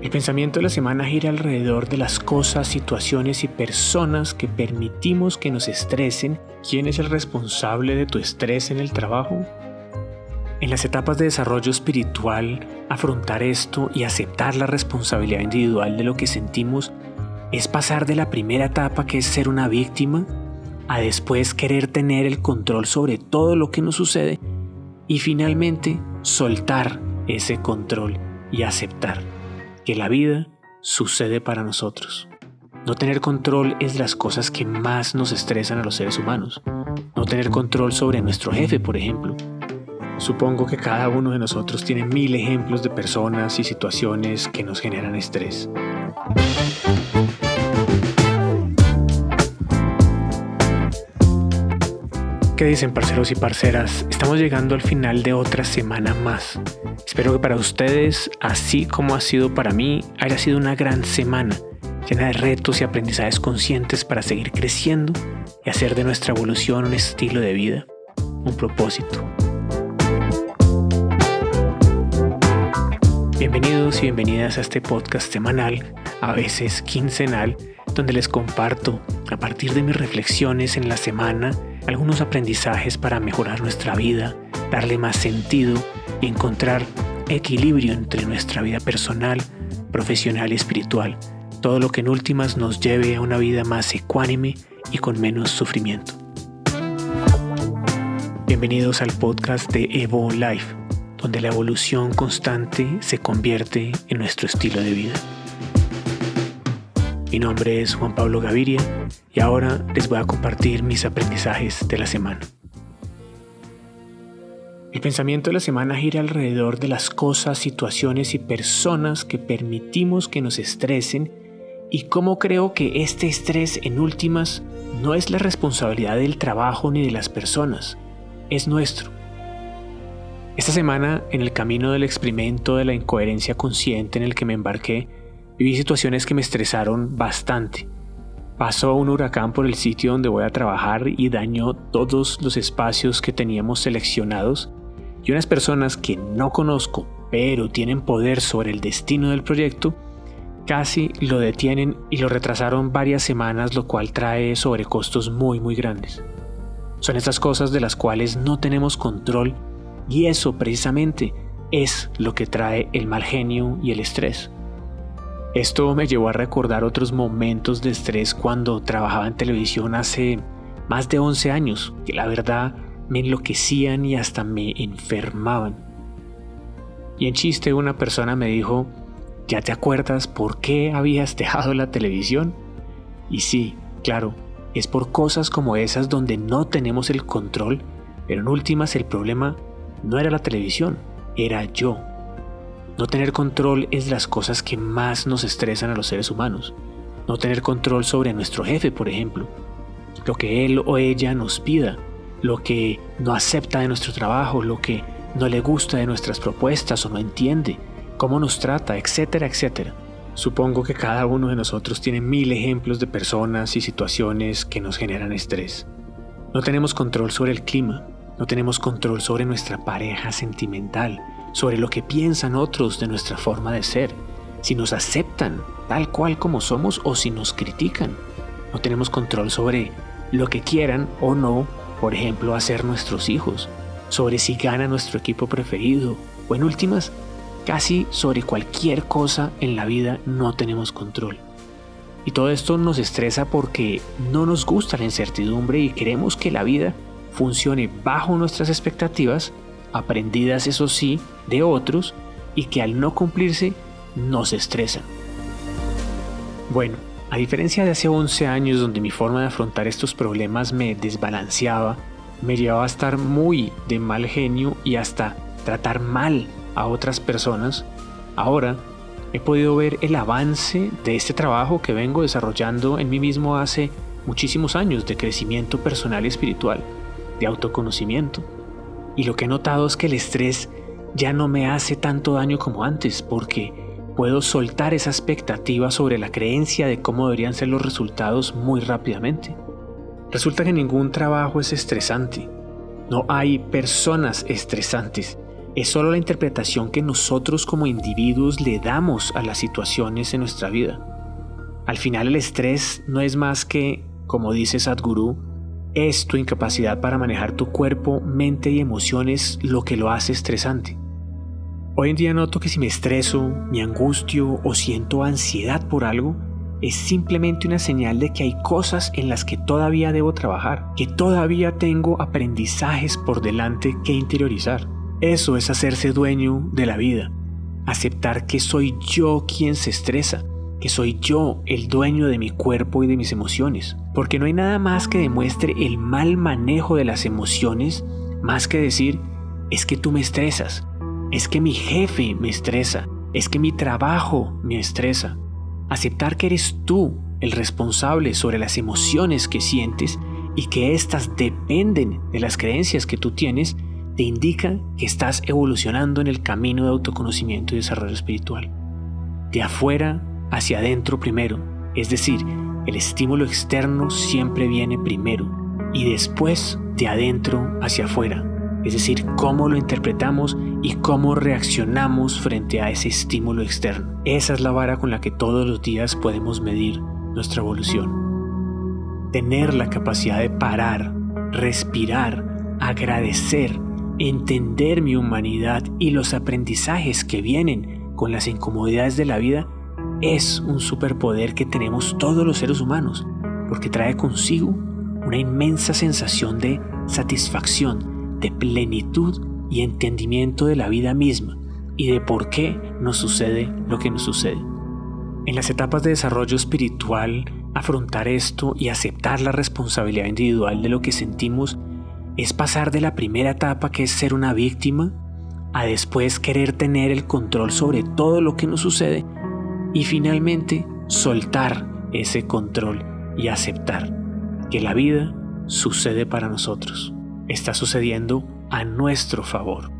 El pensamiento de la semana gira alrededor de las cosas, situaciones y personas que permitimos que nos estresen. ¿Quién es el responsable de tu estrés en el trabajo? En las etapas de desarrollo espiritual, afrontar esto y aceptar la responsabilidad individual de lo que sentimos es pasar de la primera etapa que es ser una víctima a después querer tener el control sobre todo lo que nos sucede y finalmente soltar ese control y aceptar que la vida sucede para nosotros. No tener control es las cosas que más nos estresan a los seres humanos. No tener control sobre nuestro jefe, por ejemplo. Supongo que cada uno de nosotros tiene mil ejemplos de personas y situaciones que nos generan estrés. ¿Qué dicen parceros y parceras? Estamos llegando al final de otra semana más. Espero que para ustedes, así como ha sido para mí, haya sido una gran semana, llena de retos y aprendizajes conscientes para seguir creciendo y hacer de nuestra evolución un estilo de vida, un propósito. Bienvenidos y bienvenidas a este podcast semanal, a veces quincenal, donde les comparto, a partir de mis reflexiones en la semana, algunos aprendizajes para mejorar nuestra vida, darle más sentido y encontrar equilibrio entre nuestra vida personal, profesional y espiritual, todo lo que en últimas nos lleve a una vida más ecuánime y con menos sufrimiento. Bienvenidos al podcast de Evo Life, donde la evolución constante se convierte en nuestro estilo de vida. Mi nombre es Juan Pablo Gaviria y ahora les voy a compartir mis aprendizajes de la semana. El pensamiento de la semana gira alrededor de las cosas, situaciones y personas que permitimos que nos estresen y cómo creo que este estrés en últimas no es la responsabilidad del trabajo ni de las personas, es nuestro. Esta semana, en el camino del experimento de la incoherencia consciente en el que me embarqué, Viví situaciones que me estresaron bastante. Pasó un huracán por el sitio donde voy a trabajar y dañó todos los espacios que teníamos seleccionados y unas personas que no conozco pero tienen poder sobre el destino del proyecto casi lo detienen y lo retrasaron varias semanas lo cual trae sobrecostos muy muy grandes. Son estas cosas de las cuales no tenemos control y eso precisamente es lo que trae el mal genio y el estrés. Esto me llevó a recordar otros momentos de estrés cuando trabajaba en televisión hace más de 11 años, que la verdad me enloquecían y hasta me enfermaban. Y en chiste una persona me dijo, ¿ya te acuerdas por qué habías dejado la televisión? Y sí, claro, es por cosas como esas donde no tenemos el control, pero en últimas el problema no era la televisión, era yo. No tener control es las cosas que más nos estresan a los seres humanos. No tener control sobre nuestro jefe, por ejemplo. Lo que él o ella nos pida, lo que no acepta de nuestro trabajo, lo que no le gusta de nuestras propuestas o no entiende, cómo nos trata, etcétera, etcétera. Supongo que cada uno de nosotros tiene mil ejemplos de personas y situaciones que nos generan estrés. No tenemos control sobre el clima, no tenemos control sobre nuestra pareja sentimental, sobre lo que piensan otros de nuestra forma de ser, si nos aceptan tal cual como somos o si nos critican. No tenemos control sobre lo que quieran o no, por ejemplo, hacer nuestros hijos, sobre si gana nuestro equipo preferido o en últimas, casi sobre cualquier cosa en la vida no tenemos control. Y todo esto nos estresa porque no nos gusta la incertidumbre y queremos que la vida funcione bajo nuestras expectativas aprendidas eso sí de otros y que al no cumplirse nos estresan. Bueno, a diferencia de hace 11 años donde mi forma de afrontar estos problemas me desbalanceaba, me llevaba a estar muy de mal genio y hasta tratar mal a otras personas, ahora he podido ver el avance de este trabajo que vengo desarrollando en mí mismo hace muchísimos años de crecimiento personal y espiritual, de autoconocimiento. Y lo que he notado es que el estrés ya no me hace tanto daño como antes porque puedo soltar esa expectativa sobre la creencia de cómo deberían ser los resultados muy rápidamente. Resulta que ningún trabajo es estresante. No hay personas estresantes. es solo la interpretación que nosotros como individuos le damos a las situaciones en nuestra vida. Al final el estrés no es más que, como dice Sadhguru, es tu incapacidad para manejar tu cuerpo, mente y emociones lo que lo hace estresante. Hoy en día noto que si me estreso, me angustio o siento ansiedad por algo, es simplemente una señal de que hay cosas en las que todavía debo trabajar, que todavía tengo aprendizajes por delante que interiorizar. Eso es hacerse dueño de la vida, aceptar que soy yo quien se estresa, que soy yo el dueño de mi cuerpo y de mis emociones, porque no hay nada más que demuestre el mal manejo de las emociones más que decir, es que tú me estresas, es que mi jefe me estresa, es que mi trabajo me estresa. Aceptar que eres tú el responsable sobre las emociones que sientes y que éstas dependen de las creencias que tú tienes, te indica que estás evolucionando en el camino de autoconocimiento y desarrollo espiritual. De afuera hacia adentro primero, es decir, el estímulo externo siempre viene primero y después de adentro hacia afuera, es decir, cómo lo interpretamos y cómo reaccionamos frente a ese estímulo externo. Esa es la vara con la que todos los días podemos medir nuestra evolución. Tener la capacidad de parar, respirar, agradecer, entender mi humanidad y los aprendizajes que vienen con las incomodidades de la vida es un superpoder que tenemos todos los seres humanos, porque trae consigo una inmensa sensación de satisfacción, de plenitud y entendimiento de la vida misma y de por qué nos sucede lo que nos sucede. En las etapas de desarrollo espiritual, afrontar esto y aceptar la responsabilidad individual de lo que sentimos es pasar de la primera etapa que es ser una víctima a después querer tener el control sobre todo lo que nos sucede y finalmente soltar ese control y aceptar que la vida sucede para nosotros, está sucediendo a nuestro favor.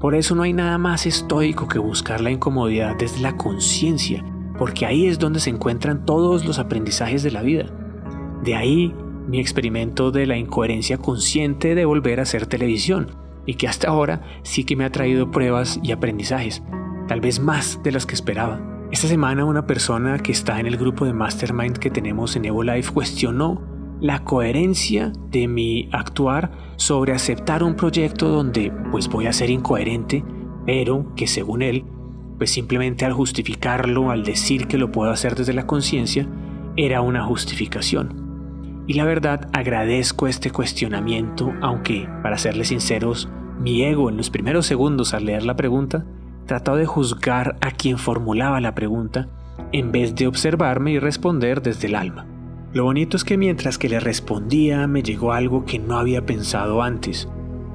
Por eso no hay nada más estoico que buscar la incomodidad desde la conciencia, porque ahí es donde se encuentran todos los aprendizajes de la vida. De ahí mi experimento de la incoherencia consciente de volver a hacer televisión, y que hasta ahora sí que me ha traído pruebas y aprendizajes, tal vez más de las que esperaba. Esta semana una persona que está en el grupo de Mastermind que tenemos en EvoLife cuestionó la coherencia de mi actuar sobre aceptar un proyecto donde pues voy a ser incoherente, pero que según él, pues simplemente al justificarlo, al decir que lo puedo hacer desde la conciencia, era una justificación. Y la verdad agradezco este cuestionamiento, aunque, para serles sinceros, mi ego en los primeros segundos al leer la pregunta trató de juzgar a quien formulaba la pregunta en vez de observarme y responder desde el alma. Lo bonito es que mientras que le respondía me llegó algo que no había pensado antes.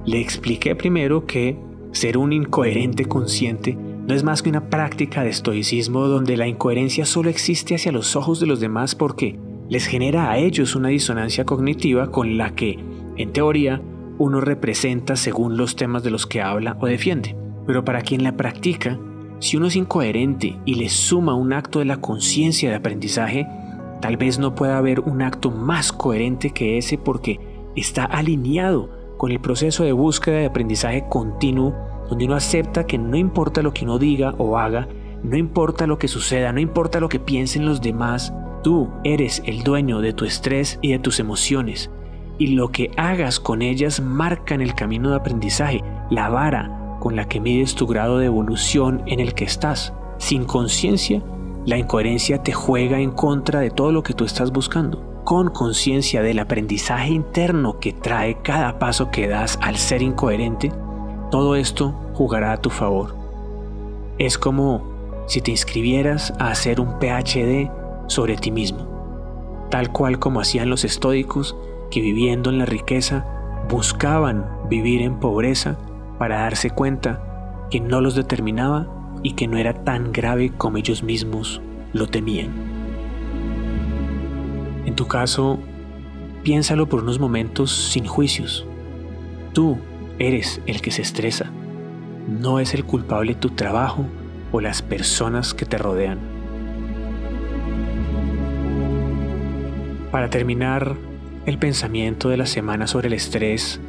Le expliqué primero que ser un incoherente consciente no es más que una práctica de estoicismo donde la incoherencia solo existe hacia los ojos de los demás porque les genera a ellos una disonancia cognitiva con la que, en teoría, uno representa según los temas de los que habla o defiende. Pero para quien la practica, si uno es incoherente y le suma un acto de la conciencia de aprendizaje, tal vez no pueda haber un acto más coherente que ese porque está alineado con el proceso de búsqueda de aprendizaje continuo donde uno acepta que no importa lo que uno diga o haga, no importa lo que suceda, no importa lo que piensen los demás, tú eres el dueño de tu estrés y de tus emociones, y lo que hagas con ellas marca en el camino de aprendizaje, la vara con la que mides tu grado de evolución en el que estás. Sin conciencia, la incoherencia te juega en contra de todo lo que tú estás buscando. Con conciencia del aprendizaje interno que trae cada paso que das al ser incoherente, todo esto jugará a tu favor. Es como si te inscribieras a hacer un PhD sobre ti mismo, tal cual como hacían los estoicos que viviendo en la riqueza buscaban vivir en pobreza para darse cuenta que no los determinaba y que no era tan grave como ellos mismos lo temían. En tu caso, piénsalo por unos momentos sin juicios. Tú eres el que se estresa. No es el culpable tu trabajo o las personas que te rodean. Para terminar el pensamiento de la semana sobre el estrés,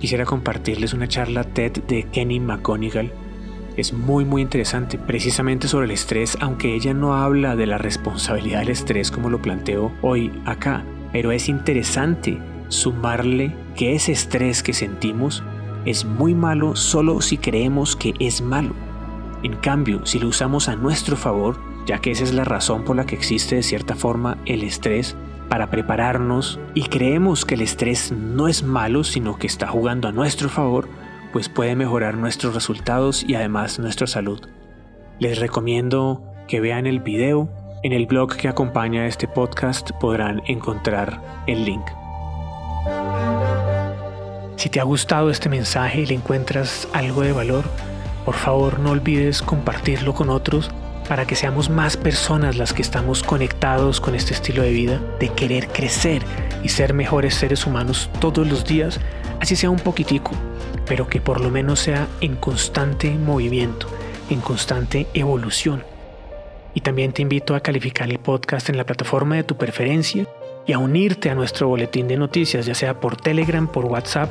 quisiera compartirles una charla TED de Kenny McGonigal es muy muy interesante precisamente sobre el estrés, aunque ella no habla de la responsabilidad del estrés como lo planteo hoy acá, pero es interesante sumarle que ese estrés que sentimos es muy malo solo si creemos que es malo. En cambio, si lo usamos a nuestro favor, ya que esa es la razón por la que existe de cierta forma el estrés, para prepararnos y creemos que el estrés no es malo, sino que está jugando a nuestro favor, pues puede mejorar nuestros resultados y además nuestra salud. Les recomiendo que vean el video. En el blog que acompaña este podcast podrán encontrar el link. Si te ha gustado este mensaje y le encuentras algo de valor, por favor no olvides compartirlo con otros para que seamos más personas las que estamos conectados con este estilo de vida, de querer crecer y ser mejores seres humanos todos los días, así sea un poquitico, pero que por lo menos sea en constante movimiento, en constante evolución. Y también te invito a calificar el podcast en la plataforma de tu preferencia y a unirte a nuestro boletín de noticias, ya sea por Telegram, por WhatsApp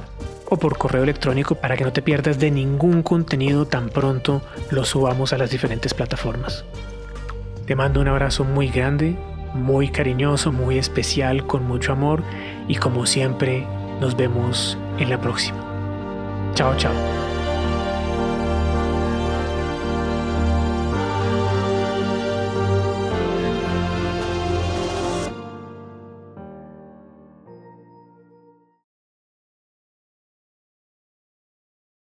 o por correo electrónico para que no te pierdas de ningún contenido tan pronto lo subamos a las diferentes plataformas. Te mando un abrazo muy grande, muy cariñoso, muy especial, con mucho amor y como siempre nos vemos en la próxima. Chao, chao.